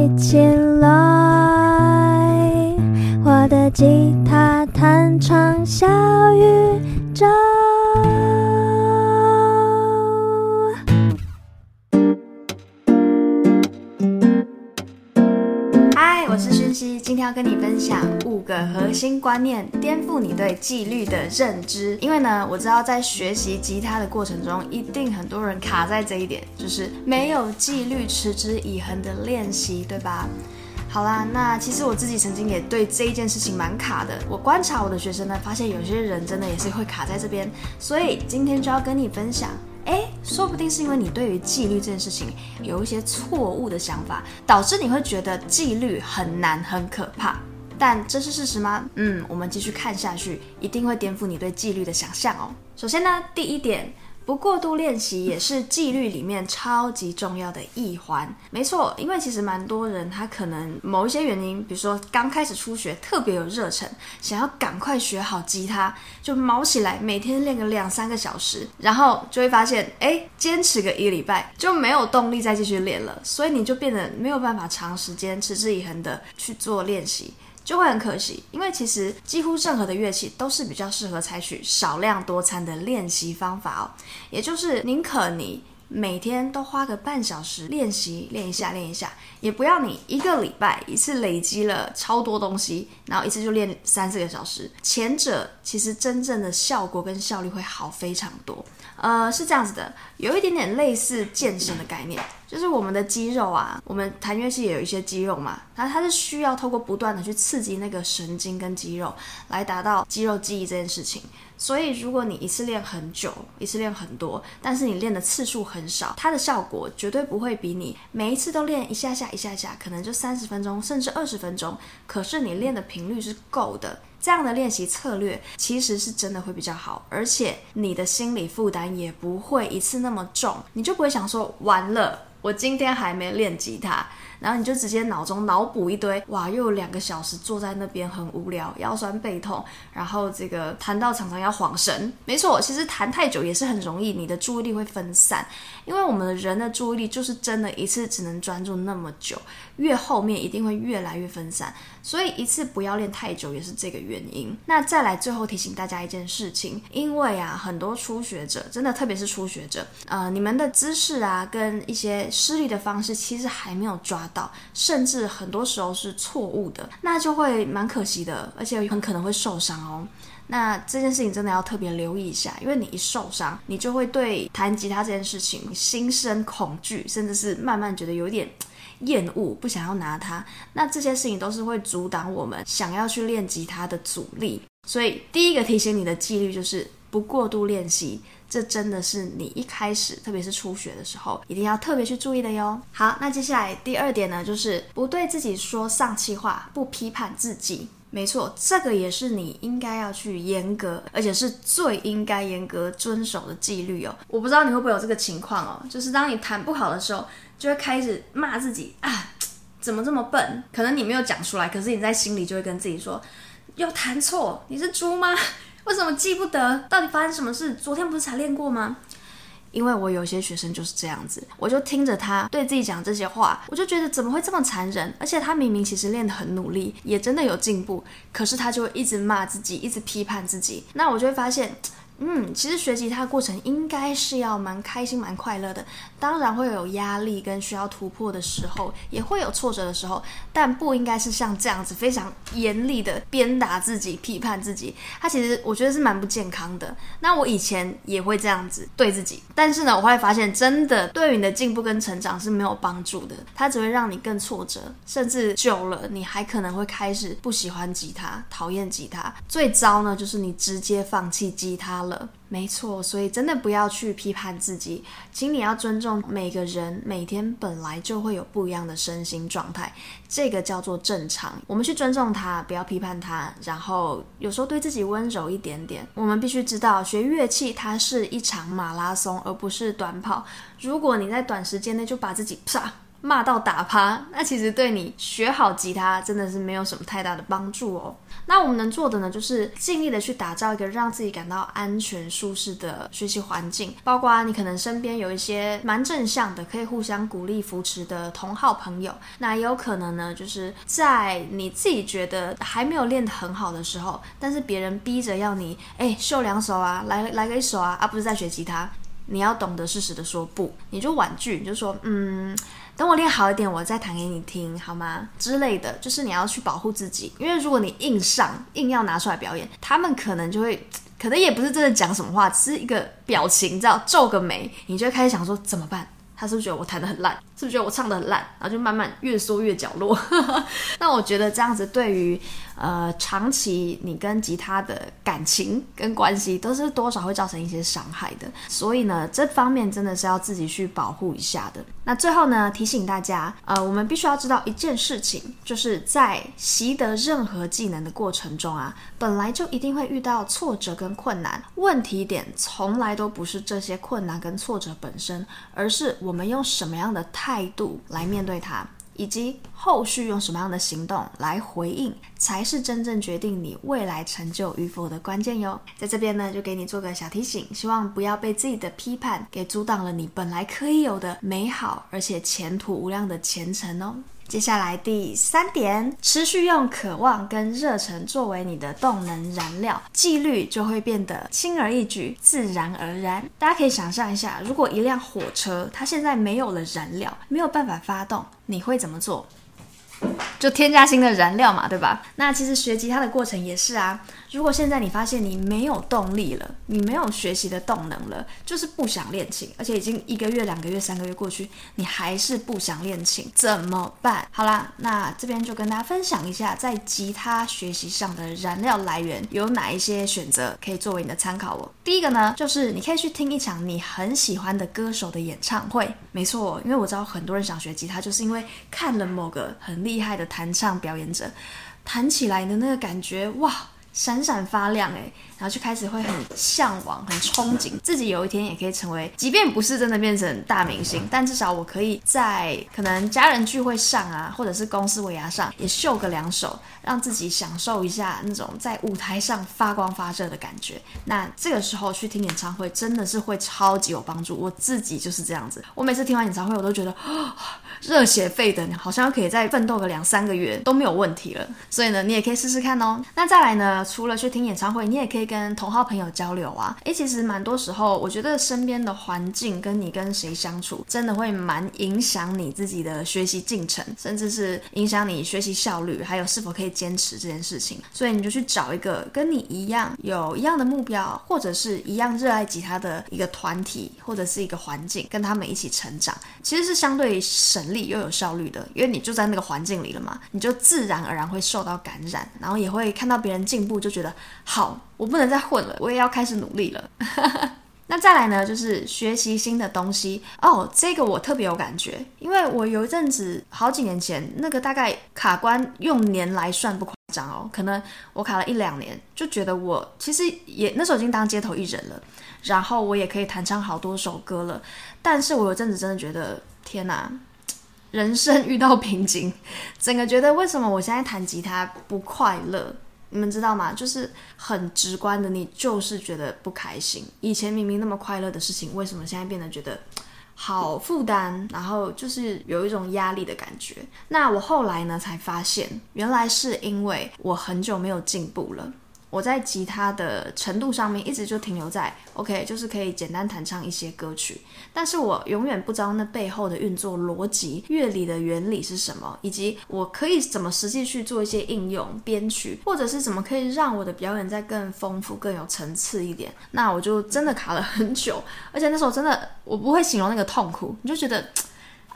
一起新观念，颠覆你对纪律的认知。因为呢，我知道在学习吉他的过程中，一定很多人卡在这一点，就是没有纪律、持之以恒的练习，对吧？好啦，那其实我自己曾经也对这一件事情蛮卡的。我观察我的学生呢，发现有些人真的也是会卡在这边，所以今天就要跟你分享。诶，说不定是因为你对于纪律这件事情有一些错误的想法，导致你会觉得纪律很难、很可怕。但这是事实吗？嗯，我们继续看下去，一定会颠覆你对纪律的想象哦。首先呢，第一点。不过度练习也是纪律里面超级重要的一环。没错，因为其实蛮多人他可能某一些原因，比如说刚开始初学特别有热忱，想要赶快学好吉他，就卯起来每天练个两三个小时，然后就会发现，哎，坚持个一礼拜就没有动力再继续练了，所以你就变得没有办法长时间持之以恒的去做练习。就会很可惜，因为其实几乎任何的乐器都是比较适合采取少量多餐的练习方法哦，也就是宁可你每天都花个半小时练习练一下练一下，也不要你一个礼拜一次累积了超多东西，然后一次就练三四个小时，前者其实真正的效果跟效率会好非常多。呃，是这样子的，有一点点类似健身的概念，就是我们的肌肉啊，我们弹乐器也有一些肌肉嘛，它它是需要透过不断的去刺激那个神经跟肌肉，来达到肌肉记忆这件事情。所以如果你一次练很久，一次练很多，但是你练的次数很少，它的效果绝对不会比你每一次都练一下下一下下，可能就三十分钟甚至二十分钟，可是你练的频率是够的。这样的练习策略其实是真的会比较好，而且你的心理负担也不会一次那么重，你就不会想说完了，我今天还没练吉他。然后你就直接脑中脑补一堆，哇，又有两个小时坐在那边很无聊，腰酸背痛，然后这个弹到常常要晃神。没错，其实弹太久也是很容易，你的注意力会分散，因为我们的人的注意力就是真的一次只能专注那么久，越后面一定会越来越分散，所以一次不要练太久也是这个原因。那再来最后提醒大家一件事情，因为啊，很多初学者真的特别是初学者，呃，你们的姿势啊跟一些施力的方式其实还没有抓到，甚至很多时候是错误的，那就会蛮可惜的，而且很可能会受伤哦。那这件事情真的要特别留意一下，因为你一受伤，你就会对弹吉他这件事情心生恐惧，甚至是慢慢觉得有点厌恶，不想要拿它。那这些事情都是会阻挡我们想要去练吉他的阻力。所以第一个提醒你的纪律就是不过度练习。这真的是你一开始，特别是初学的时候，一定要特别去注意的哟。好，那接下来第二点呢，就是不对自己说丧气话，不批判自己。没错，这个也是你应该要去严格，而且是最应该严格遵守的纪律哦。我不知道你会不会有这个情况哦，就是当你弹不好的时候，就会开始骂自己啊，怎么这么笨？可能你没有讲出来，可是你在心里就会跟自己说，又弹错，你是猪吗？为什么记不得？到底发生什么事？昨天不是才练过吗？因为我有些学生就是这样子，我就听着他对自己讲这些话，我就觉得怎么会这么残忍？而且他明明其实练得很努力，也真的有进步，可是他就会一直骂自己，一直批判自己。那我就会发现。嗯，其实学吉他过程应该是要蛮开心、蛮快乐的，当然会有压力跟需要突破的时候，也会有挫折的时候，但不应该是像这样子非常严厉的鞭打自己、批判自己。他其实我觉得是蛮不健康的。那我以前也会这样子对自己，但是呢，我会发现真的对于你的进步跟成长是没有帮助的，它只会让你更挫折，甚至久了你还可能会开始不喜欢吉他、讨厌吉他。最糟呢，就是你直接放弃吉他了。没错，所以真的不要去批判自己，请你要尊重每个人，每天本来就会有不一样的身心状态，这个叫做正常。我们去尊重他，不要批判他，然后有时候对自己温柔一点点。我们必须知道，学乐器它是一场马拉松，而不是短跑。如果你在短时间内就把自己啪骂到打趴，那其实对你学好吉他真的是没有什么太大的帮助哦。那我们能做的呢，就是尽力的去打造一个让自己感到安全舒适的学习环境，包括你可能身边有一些蛮正向的，可以互相鼓励扶持的同好朋友。那也有可能呢，就是在你自己觉得还没有练得很好的时候，但是别人逼着要你，哎，秀两首啊，来来个一首啊，而、啊、不是在学吉他，你要懂得适时的说不，你就婉拒，你就说，嗯。等我练好一点，我再弹给你听，好吗？之类的，就是你要去保护自己，因为如果你硬上，硬要拿出来表演，他们可能就会，可能也不是真的讲什么话，只是一个表情，你知道，皱个眉，你就会开始想说怎么办？他是不是觉得我弹的很烂？是不是觉得我唱的很烂？然后就慢慢越缩越角落。那我觉得这样子对于呃长期你跟吉他的感情跟关系都是多少会造成一些伤害的。所以呢，这方面真的是要自己去保护一下的。那最后呢，提醒大家，呃，我们必须要知道一件事情，就是在习得任何技能的过程中啊，本来就一定会遇到挫折跟困难。问题点从来都不是这些困难跟挫折本身，而是我们用什么样的态度来面对它，以及后续用什么样的行动来回应，才是真正决定你未来成就与否的关键哟。在这边呢，就给你做个小提醒，希望不要被自己的批判给阻挡了你本来可以有的美好而且前途无量的前程哦。接下来第三点，持续用渴望跟热忱作为你的动能燃料，纪律就会变得轻而易举、自然而然。大家可以想象一下，如果一辆火车它现在没有了燃料，没有办法发动，你会怎么做？就添加新的燃料嘛，对吧？那其实学吉他的过程也是啊。如果现在你发现你没有动力了，你没有学习的动能了，就是不想练琴，而且已经一个月、两个月、三个月过去，你还是不想练琴，怎么办？好啦，那这边就跟大家分享一下，在吉他学习上的燃料来源有哪一些选择，可以作为你的参考哦。第一个呢，就是你可以去听一场你很喜欢的歌手的演唱会。没错，因为我知道很多人想学吉他，就是因为看了某个很厉害的弹唱表演者，弹起来的那个感觉，哇，闪闪发亮诶，然后就开始会很向往、很憧憬，自己有一天也可以成为，即便不是真的变成大明星，但至少我可以在可能家人聚会上啊，或者是公司尾牙上也秀个两手，让自己享受一下那种在舞台上发光发热的感觉。那这个时候去听演唱会真的是会超级有帮助，我自己就是这样子。我每次听完演唱会，我都觉得热血沸腾，好像可以再奋斗个两三个月都没有问题了。所以呢，你也可以试试看哦。那再来呢，除了去听演唱会，你也可以跟同好朋友交流啊。诶，其实蛮多时候，我觉得身边的环境跟你跟谁相处，真的会蛮影响你自己的学习进程，甚至是影响你学习效率，还有是否可以坚持这件事情。所以你就去找一个跟你一样有一样的目标，或者是一样热爱吉他的一个团体，或者是一个环境，跟他们一起成长，其实是相对省力又有效率的，因为你就在那个环境里了嘛，你就自然而然会受到感染，然后也会看到别人进步，就觉得好，我不能再混了，我也要开始努力了。那再来呢，就是学习新的东西哦，这个我特别有感觉，因为我有一阵子好几年前，那个大概卡关用年来算不夸张哦，可能我卡了一两年，就觉得我其实也那时候已经当街头艺人了，然后我也可以弹唱好多首歌了，但是我有阵子真的觉得天哪，人生 遇到瓶颈，整个觉得为什么我现在弹吉他不快乐？你们知道吗？就是很直观的，你就是觉得不开心。以前明明那么快乐的事情，为什么现在变得觉得好负担？然后就是有一种压力的感觉。那我后来呢，才发现，原来是因为我很久没有进步了。我在吉他的程度上面一直就停留在 OK，就是可以简单弹唱一些歌曲，但是我永远不知道那背后的运作逻辑、乐理的原理是什么，以及我可以怎么实际去做一些应用、编曲，或者是怎么可以让我的表演再更丰富、更有层次一点。那我就真的卡了很久，而且那时候真的我不会形容那个痛苦，你就觉得。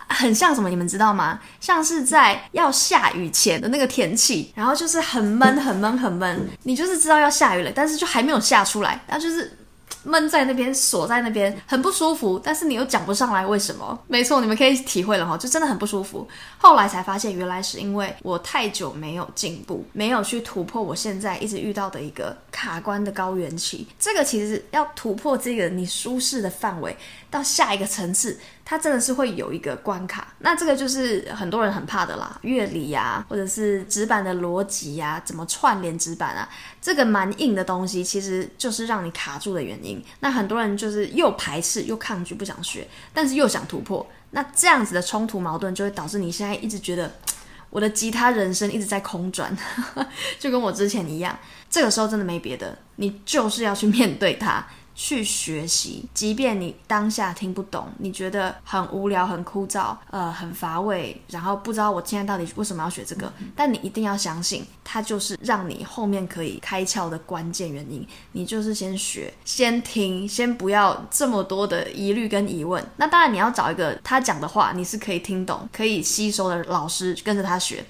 很像什么？你们知道吗？像是在要下雨前的那个天气，然后就是很闷、很闷、很闷。你就是知道要下雨了，但是就还没有下出来，然后就是闷在那边，锁在那边，很不舒服。但是你又讲不上来为什么？没错，你们可以体会了哈，就真的很不舒服。后来才发现，原来是因为我太久没有进步，没有去突破我现在一直遇到的一个卡关的高原期。这个其实要突破这个你舒适的范围到下一个层次。它真的是会有一个关卡。那这个就是很多人很怕的啦，乐理呀，或者是纸板的逻辑呀，怎么串联纸板啊，这个蛮硬的东西，其实就是让你卡住的原因。那很多人就是又排斥又抗拒，不想学，但是又想突破。那这样子的冲突矛盾，就会导致你现在一直觉得我的吉他人生一直在空转，就跟我之前一样。这个时候真的没别的，你就是要去面对它。去学习，即便你当下听不懂，你觉得很无聊、很枯燥、呃，很乏味，然后不知道我现在到底为什么要学这个，但你一定要相信，它就是让你后面可以开窍的关键原因。你就是先学，先听，先不要这么多的疑虑跟疑问。那当然，你要找一个他讲的话你是可以听懂、可以吸收的老师，跟着他学。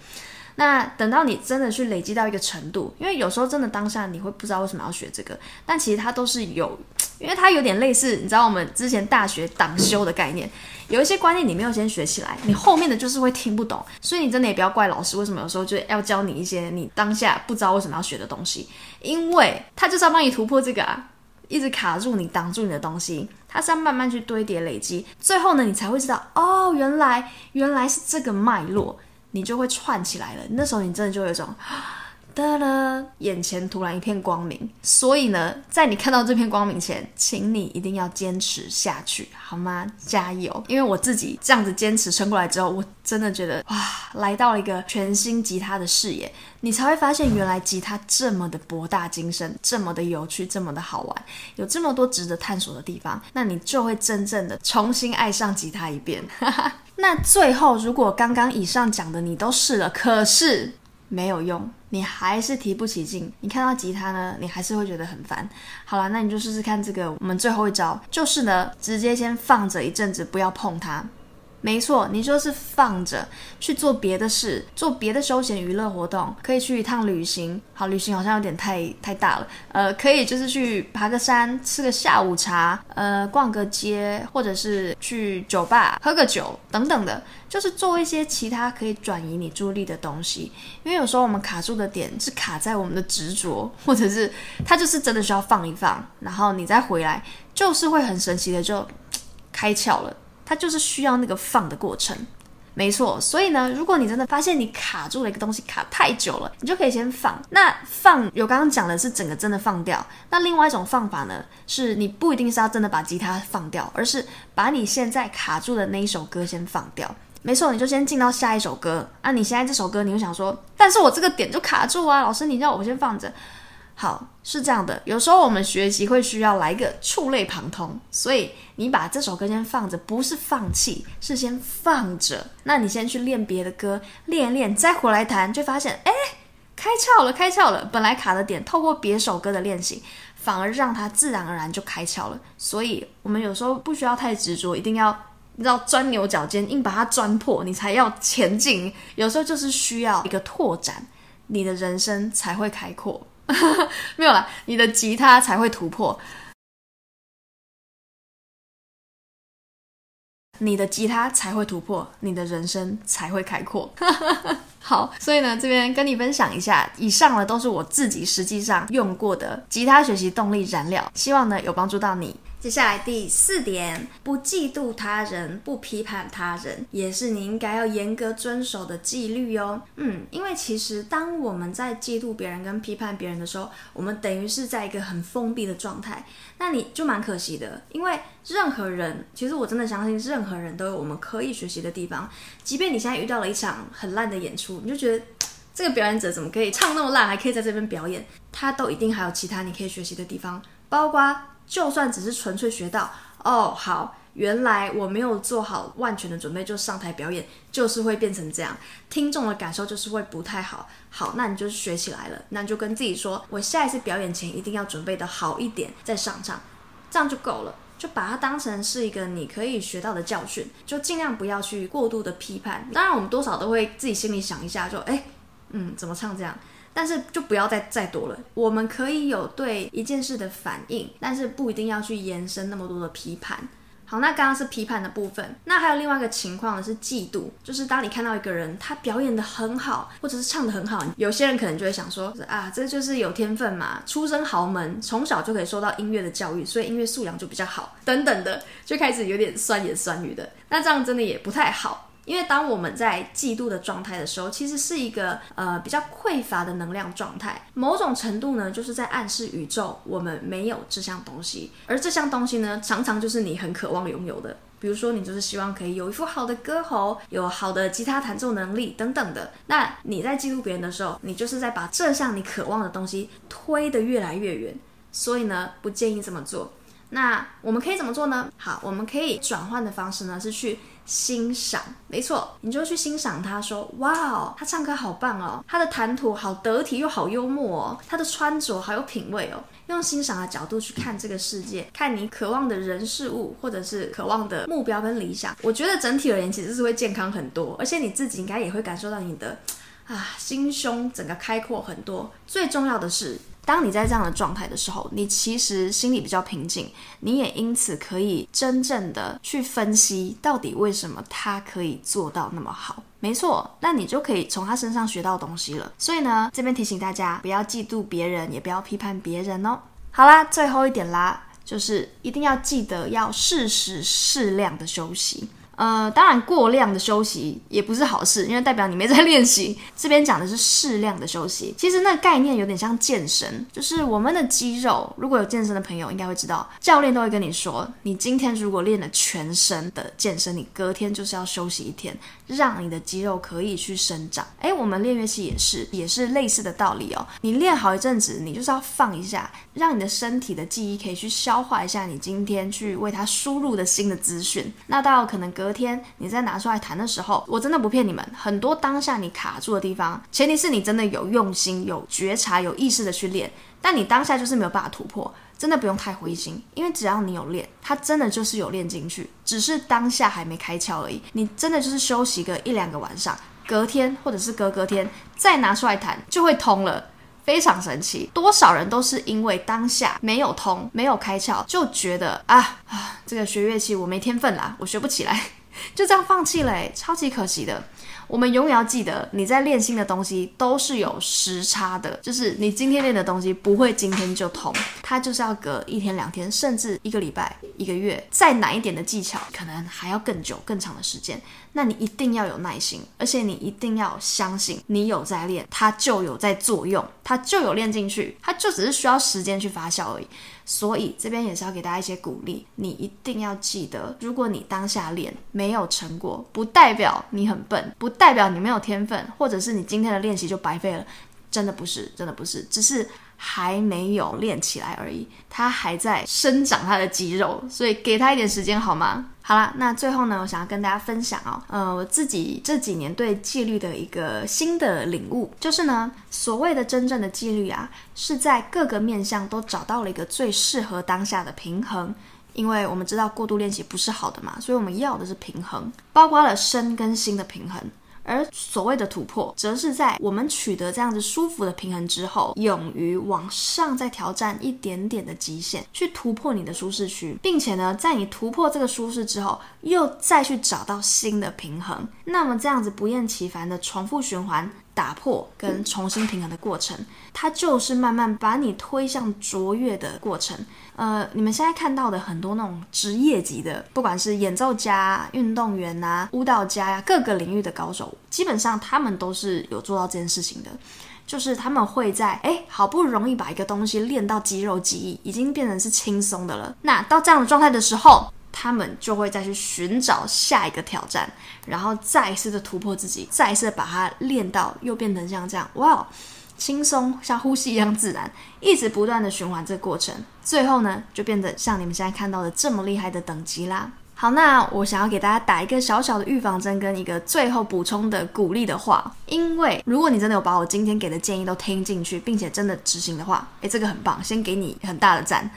那等到你真的去累积到一个程度，因为有时候真的当下你会不知道为什么要学这个，但其实它都是有，因为它有点类似，你知道我们之前大学党修的概念，有一些观念你没有先学起来，你后面的就是会听不懂，所以你真的也不要怪老师为什么有时候就要教你一些你当下不知道为什么要学的东西，因为他就是要帮你突破这个啊，一直卡住你挡住你的东西，它是要慢慢去堆叠累积，最后呢你才会知道哦，原来原来是这个脉络。你就会串起来了，那时候你真的就有一种，哒了，眼前突然一片光明。所以呢，在你看到这片光明前，请你一定要坚持下去，好吗？加油！因为我自己这样子坚持撑过来之后，我真的觉得哇，来到了一个全新吉他的视野，你才会发现原来吉他这么的博大精深，这么的有趣，这么的好玩，有这么多值得探索的地方，那你就会真正的重新爱上吉他一遍。那最后，如果刚刚以上讲的你都试了，可是没有用，你还是提不起劲，你看到吉他呢，你还是会觉得很烦。好了，那你就试试看这个，我们最后一招就是呢，直接先放着一阵子，不要碰它。没错，你就是放着去做别的事，做别的休闲娱乐活动，可以去一趟旅行。好，旅行好像有点太太大了。呃，可以就是去爬个山，吃个下午茶，呃，逛个街，或者是去酒吧喝个酒等等的，就是做一些其他可以转移你注意力的东西。因为有时候我们卡住的点是卡在我们的执着，或者是它就是真的需要放一放，然后你再回来，就是会很神奇的就开窍了。它就是需要那个放的过程，没错。所以呢，如果你真的发现你卡住了一个东西，卡太久了，你就可以先放。那放有刚刚讲的是整个真的放掉。那另外一种放法呢，是你不一定是要真的把吉他放掉，而是把你现在卡住的那一首歌先放掉。没错，你就先进到下一首歌。啊，你现在这首歌，你就想说，但是我这个点就卡住啊，老师，你叫我先放着。好，是这样的，有时候我们学习会需要来个触类旁通，所以你把这首歌先放着，不是放弃，是先放着。那你先去练别的歌，练一练，再回来弹，就发现，哎，开窍了，开窍了。本来卡的点，透过别首歌的练习，反而让它自然而然就开窍了。所以，我们有时候不需要太执着，一定要你知道钻牛角尖，硬把它钻破，你才要前进。有时候就是需要一个拓展，你的人生才会开阔。没有啦，你的吉他才会突破，你的吉他才会突破，你的人生才会开阔。好，所以呢，这边跟你分享一下，以上呢都是我自己实际上用过的吉他学习动力燃料，希望呢有帮助到你。接下来第四点，不嫉妒他人，不批判他人，也是你应该要严格遵守的纪律哦。嗯，因为其实当我们在嫉妒别人跟批判别人的时候，我们等于是在一个很封闭的状态，那你就蛮可惜的。因为任何人，其实我真的相信，任何人都有我们可以学习的地方。即便你现在遇到了一场很烂的演出，你就觉得这个表演者怎么可以唱那么烂，还可以在这边表演，他都一定还有其他你可以学习的地方，包括。就算只是纯粹学到哦，好，原来我没有做好万全的准备就上台表演，就是会变成这样，听众的感受就是会不太好。好，那你就是学起来了，那你就跟自己说，我下一次表演前一定要准备的好一点再上场，这样就够了，就把它当成是一个你可以学到的教训，就尽量不要去过度的批判。当然，我们多少都会自己心里想一下，就诶，嗯，怎么唱这样？但是就不要再再多了。我们可以有对一件事的反应，但是不一定要去延伸那么多的批判。好，那刚刚是批判的部分，那还有另外一个情况呢，是嫉妒，就是当你看到一个人他表演的很好，或者是唱的很好，有些人可能就会想说啊，这就是有天分嘛，出身豪门，从小就可以受到音乐的教育，所以音乐素养就比较好，等等的，就开始有点酸言酸语的，那这样真的也不太好。因为当我们在嫉妒的状态的时候，其实是一个呃比较匮乏的能量状态，某种程度呢，就是在暗示宇宙我们没有这项东西，而这项东西呢，常常就是你很渴望拥有的。比如说，你就是希望可以有一副好的歌喉，有好的吉他弹奏能力等等的。那你在嫉妒别人的时候，你就是在把这项你渴望的东西推得越来越远。所以呢，不建议这么做。那我们可以怎么做呢？好，我们可以转换的方式呢，是去。欣赏，没错，你就去欣赏他，说，哇哦，他唱歌好棒哦，他的谈吐好得体又好幽默哦，他的穿着好有品味哦。用欣赏的角度去看这个世界，看你渴望的人事物，或者是渴望的目标跟理想，我觉得整体而言其实是会健康很多，而且你自己应该也会感受到你的啊心胸整个开阔很多。最重要的是。当你在这样的状态的时候，你其实心里比较平静，你也因此可以真正的去分析到底为什么他可以做到那么好。没错，那你就可以从他身上学到东西了。所以呢，这边提醒大家，不要嫉妒别人，也不要批判别人哦。好啦，最后一点啦，就是一定要记得要适时适量的休息。呃，当然，过量的休息也不是好事，因为代表你没在练习。这边讲的是适量的休息。其实那个概念有点像健身，就是我们的肌肉，如果有健身的朋友应该会知道，教练都会跟你说，你今天如果练了全身的健身，你隔天就是要休息一天，让你的肌肉可以去生长。诶，我们练乐器也是，也是类似的道理哦。你练好一阵子，你就是要放一下，让你的身体的记忆可以去消化一下你今天去为它输入的新的资讯。那到可能隔天你再拿出来谈的时候，我真的不骗你们，很多当下你卡住的地方，前提是你真的有用心、有觉察、有意识的去练，但你当下就是没有办法突破，真的不用太灰心，因为只要你有练，它真的就是有练进去，只是当下还没开窍而已。你真的就是休息个一两个晚上，隔天或者是隔隔天再拿出来弹，就会通了。非常神奇，多少人都是因为当下没有通、没有开窍，就觉得啊啊，这个学乐器我没天分啦，我学不起来，就这样放弃了，超级可惜的。我们永远要记得，你在练新的东西都是有时差的，就是你今天练的东西不会今天就通，它就是要隔一天、两天，甚至一个礼拜、一个月，再难一点的技巧，可能还要更久、更长的时间。那你一定要有耐心，而且你一定要相信，你有在练，它就有在作用，它就有练进去，它就只是需要时间去发酵而已。所以这边也是要给大家一些鼓励，你一定要记得，如果你当下练没有成果，不代表你很笨，不代表你没有天分，或者是你今天的练习就白费了，真的不是，真的不是，只是。还没有练起来而已，他还在生长他的肌肉，所以给他一点时间好吗？好啦，那最后呢，我想要跟大家分享哦，呃，我自己这几年对纪律的一个新的领悟，就是呢，所谓的真正的纪律啊，是在各个面向都找到了一个最适合当下的平衡，因为我们知道过度练习不是好的嘛，所以我们要的是平衡，包括了身跟心的平衡。而所谓的突破，则是在我们取得这样子舒服的平衡之后，勇于往上再挑战一点点的极限，去突破你的舒适区，并且呢，在你突破这个舒适之后，又再去找到新的平衡。那么这样子不厌其烦的重复循环。打破跟重新平衡的过程，它就是慢慢把你推向卓越的过程。呃，你们现在看到的很多那种职业级的，不管是演奏家、运动员啊、舞蹈家呀、啊，各个领域的高手，基本上他们都是有做到这件事情的，就是他们会在诶，好不容易把一个东西练到肌肉记忆，已经变成是轻松的了。那到这样的状态的时候，他们就会再去寻找下一个挑战，然后再一次的突破自己，再一次把它练到又变成像这样，哇，轻松像呼吸一样自然，一直不断的循环这个过程，最后呢就变得像你们现在看到的这么厉害的等级啦。好，那我想要给大家打一个小小的预防针，跟一个最后补充的鼓励的话，因为如果你真的有把我今天给的建议都听进去，并且真的执行的话，诶，这个很棒，先给你很大的赞。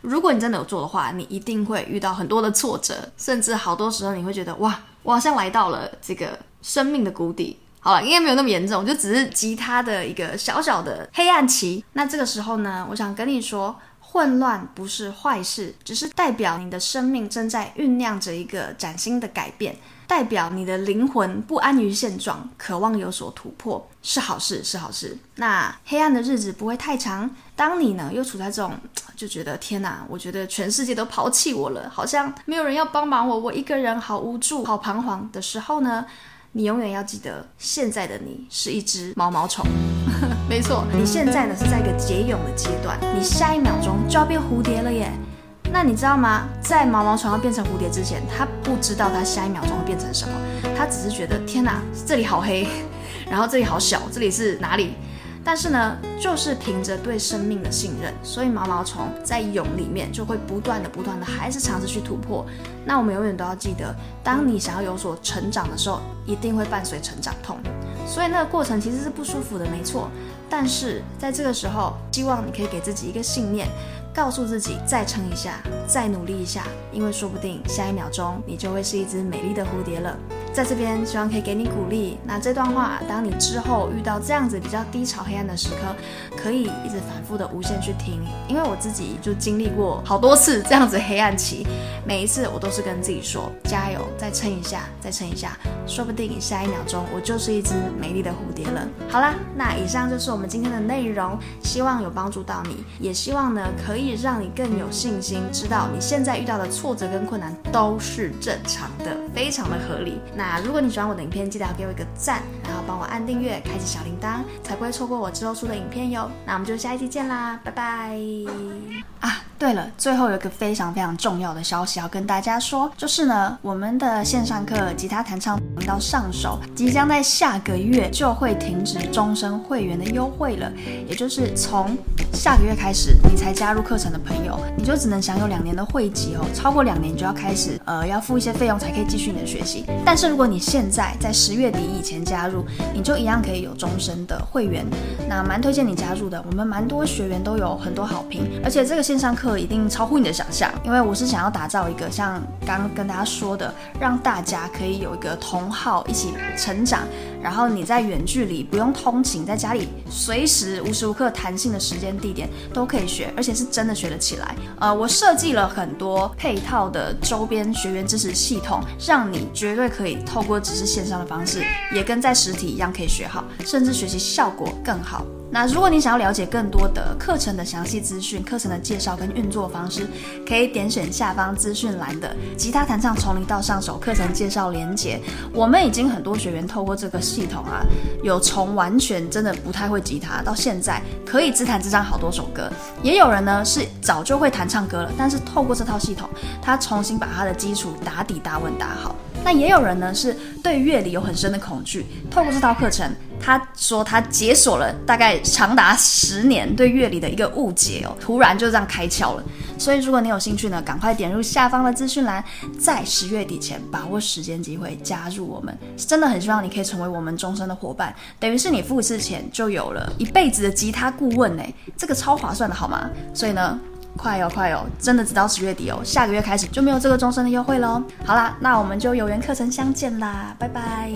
如果你真的有做的话，你一定会遇到很多的挫折，甚至好多时候你会觉得哇，我好像来到了这个生命的谷底。好了，应该没有那么严重，就只是吉他的一个小小的黑暗期。那这个时候呢，我想跟你说，混乱不是坏事，只是代表你的生命正在酝酿着一个崭新的改变。代表你的灵魂不安于现状，渴望有所突破，是好事，是好事。那黑暗的日子不会太长。当你呢又处在这种就觉得天哪，我觉得全世界都抛弃我了，好像没有人要帮忙我，我一个人好无助、好彷徨的时候呢，你永远要记得，现在的你是一只毛毛虫。没错，你现在呢是在一个结蛹的阶段，你下一秒钟就要变蝴蝶了耶。那你知道吗？在毛毛虫要变成蝴蝶之前，它不知道它下一秒钟会变成什么，它只是觉得天哪，这里好黑，然后这里好小，这里是哪里？但是呢，就是凭着对生命的信任，所以毛毛虫在蛹里面就会不断的、不断的，还是尝试去突破。那我们永远都要记得，当你想要有所成长的时候，一定会伴随成长痛。所以那个过程其实是不舒服的，没错。但是在这个时候，希望你可以给自己一个信念。告诉自己再撑一下，再努力一下，因为说不定下一秒钟你就会是一只美丽的蝴蝶了。在这边，希望可以给你鼓励。那这段话，当你之后遇到这样子比较低潮、黑暗的时刻，可以一直反复的无限去听，因为我自己就经历过好多次这样子黑暗期，每一次我都是跟自己说加油，再撑一下，再撑一下，说不定下一秒钟我就是一只美丽的蝴蝶了。好啦，那以上就是我们今天的内容，希望有帮助到你，也希望呢可以让你更有信心，知道你现在遇到的挫折跟困难都是正常的，非常的合理。那如果你喜欢我的影片，记得要给我一个赞，然后帮我按订阅，开启小铃铛，才不会错过我之后出的影片哟。那我们就下一期见啦，拜拜。啊，对了，最后有一个非常非常重要的消息要跟大家说，就是呢，我们的线上课吉他弹唱频道上手，即将在下个月就会停止终身会员的优惠了，也就是从下个月开始，你才加入课程的朋友，你就只能享有两年的会籍哦，超过两年就要开始呃要付一些费用才可以继续你的学习。但是如果你现在在十月底以前加入，你就一样可以有终身的会员，那蛮推荐你加入的，我们蛮多学员都有很多好评，而且这个线上课一定超乎你的想象，因为我是想要打造一个像刚刚跟大家说的，让大家可以有一个同好一起成长，然后你在远距离不用通勤，在家里随时无时无刻弹性的时间地点都可以学，而且是真的学得起来。呃，我设计了很多配套的周边学员支持系统，让你绝对可以透过只是线上的方式，也跟在实体一样可以学好，甚至学习效果更好。那如果你想要了解更多的课程的详细资讯、课程的介绍跟运作方式，可以点选下方资讯栏的吉他弹唱从零到上手课程介绍连结。我们已经很多学员透过这个系统啊，有从完全真的不太会吉他，到现在可以自弹自唱好多首歌。也有人呢是早就会弹唱歌了，但是透过这套系统，他重新把他的基础打底打稳打好。那也有人呢是对乐理有很深的恐惧，透过这套课程。他说他解锁了大概长达十年对乐理的一个误解哦，突然就这样开窍了。所以如果你有兴趣呢，赶快点入下方的资讯栏，在十月底前把握时间机会加入我们。真的很希望你可以成为我们终身的伙伴，等于是你付一次钱就有了一辈子的吉他顾问呢，这个超划算的好吗？所以呢，快哦快哦真的只到十月底哦下个月开始就没有这个终身的优惠喽好啦那我们就有缘课程相见啦拜拜。